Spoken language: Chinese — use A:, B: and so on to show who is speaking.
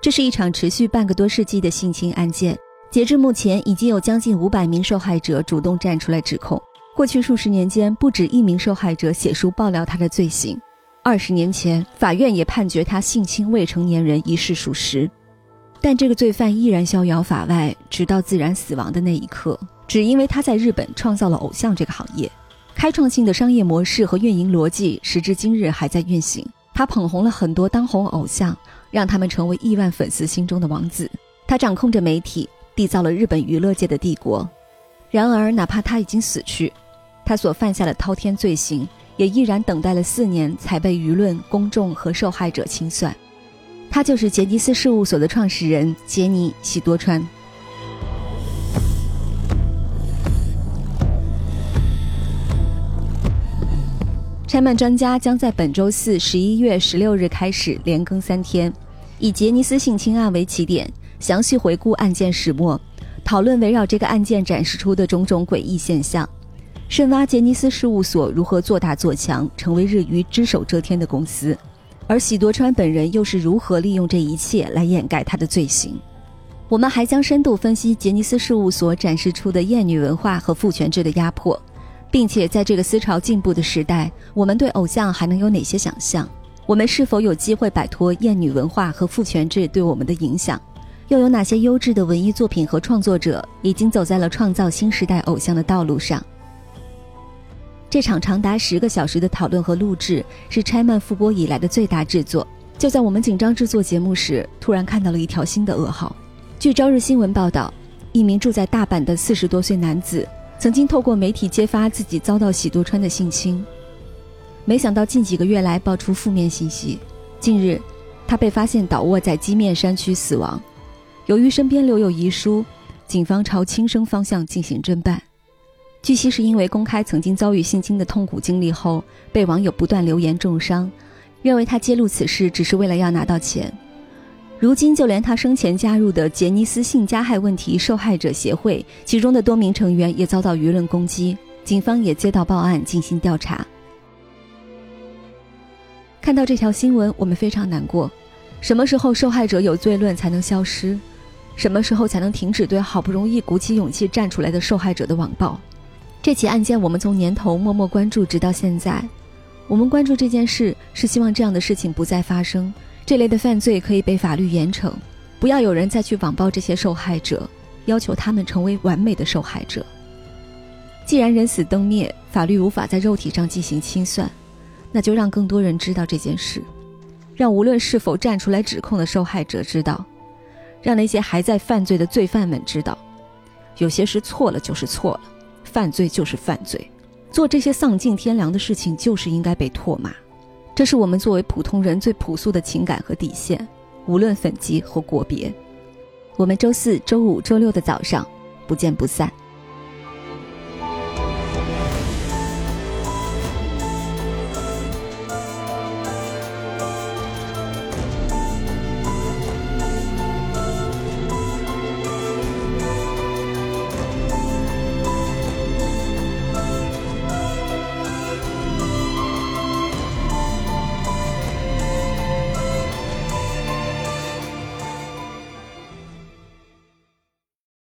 A: 这是一场持续半个多世纪的性侵案件，截至目前，已经有将近五百名受害者主动站出来指控。过去数十年间，不止一名受害者写书爆料他的罪行。二十年前，法院也判决他性侵未成年人一事属实，但这个罪犯依然逍遥法外，直到自然死亡的那一刻。只因为他在日本创造了偶像这个行业，开创性的商业模式和运营逻辑，时至今日还在运行。他捧红了很多当红偶像，让他们成为亿万粉丝心中的王子。他掌控着媒体，缔造了日本娱乐界的帝国。然而，哪怕他已经死去，他所犯下的滔天罪行，也依然等待了四年才被舆论、公众和受害者清算。他就是杰尼斯事务所的创始人杰尼喜多川。拆漫专家将在本周四十一月十六日开始连更三天，以杰尼斯性侵案为起点，详细回顾案件始末，讨论围绕这个案件展示出的种种诡异现象，深挖杰尼斯事务所如何做大做强，成为日娱只手遮天的公司，而喜多川本人又是如何利用这一切来掩盖他的罪行。我们还将深度分析杰尼斯事务所展示出的厌女文化和父权制的压迫。并且在这个思潮进步的时代，我们对偶像还能有哪些想象？我们是否有机会摆脱厌女文化和父权制对我们的影响？又有哪些优质的文艺作品和创作者已经走在了创造新时代偶像的道路上？这场长达十个小时的讨论和录制是拆漫复播以来的最大制作。就在我们紧张制作节目时，突然看到了一条新的噩耗。据朝日新闻报道，一名住在大阪的四十多岁男子。曾经透过媒体揭发自己遭到喜多川的性侵，没想到近几个月来爆出负面信息。近日，他被发现倒卧在基面山区死亡。由于身边留有遗书，警方朝轻生方向进行侦办。据悉，是因为公开曾经遭遇性侵的痛苦经历后，被网友不断留言重伤，认为他揭露此事只是为了要拿到钱。如今，就连他生前加入的杰尼斯性加害问题受害者协会，其中的多名成员也遭到舆论攻击，警方也接到报案进行调查。看到这条新闻，我们非常难过。什么时候受害者有罪论才能消失？什么时候才能停止对好不容易鼓起勇气站出来的受害者的网暴？这起案件，我们从年头默默关注，直到现在。我们关注这件事，是希望这样的事情不再发生。这类的犯罪可以被法律严惩，不要有人再去网暴这些受害者，要求他们成为完美的受害者。既然人死灯灭，法律无法在肉体上进行清算，那就让更多人知道这件事，让无论是否站出来指控的受害者知道，让那些还在犯罪的罪犯们知道，有些事错了就是错了，犯罪就是犯罪，做这些丧尽天良的事情就是应该被唾骂。这是我们作为普通人最朴素的情感和底线，无论粉籍或国别。我们周四周五周六的早上不见不散。